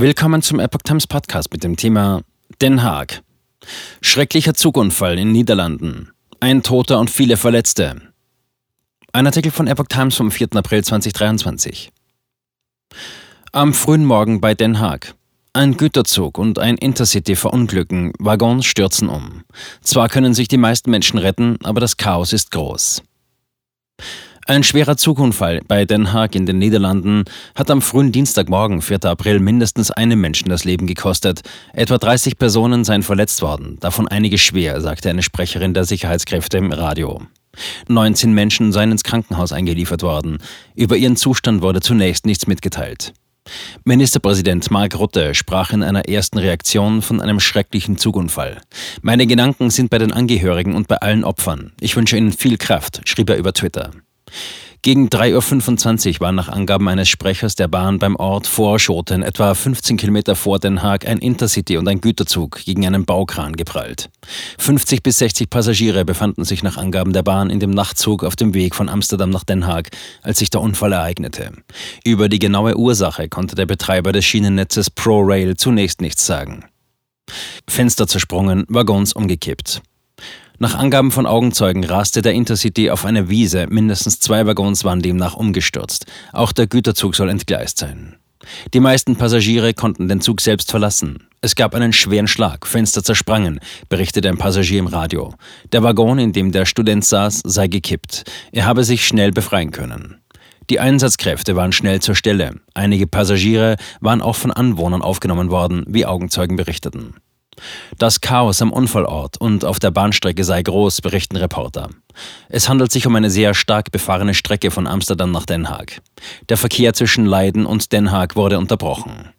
Willkommen zum Epoch Times Podcast mit dem Thema Den Haag. Schrecklicher Zugunfall in Niederlanden. Ein Toter und viele Verletzte. Ein Artikel von Epoch Times vom 4. April 2023. Am frühen Morgen bei Den Haag. Ein Güterzug und ein Intercity verunglücken, Waggons stürzen um. Zwar können sich die meisten Menschen retten, aber das Chaos ist groß. Ein schwerer Zugunfall bei Den Haag in den Niederlanden hat am frühen Dienstagmorgen, 4. April, mindestens einem Menschen das Leben gekostet. Etwa 30 Personen seien verletzt worden, davon einige schwer, sagte eine Sprecherin der Sicherheitskräfte im Radio. 19 Menschen seien ins Krankenhaus eingeliefert worden. Über ihren Zustand wurde zunächst nichts mitgeteilt. Ministerpräsident Mark Rutte sprach in einer ersten Reaktion von einem schrecklichen Zugunfall. Meine Gedanken sind bei den Angehörigen und bei allen Opfern. Ich wünsche ihnen viel Kraft, schrieb er über Twitter. Gegen 3.25 Uhr war nach Angaben eines Sprechers der Bahn beim Ort Vorschoten, etwa 15 Kilometer vor Den Haag, ein Intercity und ein Güterzug gegen einen Baukran geprallt. 50 bis 60 Passagiere befanden sich nach Angaben der Bahn in dem Nachtzug auf dem Weg von Amsterdam nach Den Haag, als sich der Unfall ereignete. Über die genaue Ursache konnte der Betreiber des Schienennetzes ProRail zunächst nichts sagen. Fenster zersprungen, Waggons umgekippt. Nach Angaben von Augenzeugen raste der Intercity auf eine Wiese, mindestens zwei Waggons waren demnach umgestürzt. Auch der Güterzug soll entgleist sein. Die meisten Passagiere konnten den Zug selbst verlassen. Es gab einen schweren Schlag, Fenster zersprangen, berichtete ein Passagier im Radio. Der Waggon, in dem der Student saß, sei gekippt. Er habe sich schnell befreien können. Die Einsatzkräfte waren schnell zur Stelle. Einige Passagiere waren auch von Anwohnern aufgenommen worden, wie Augenzeugen berichteten. Das Chaos am Unfallort und auf der Bahnstrecke sei groß, berichten Reporter. Es handelt sich um eine sehr stark befahrene Strecke von Amsterdam nach Den Haag. Der Verkehr zwischen Leiden und Den Haag wurde unterbrochen.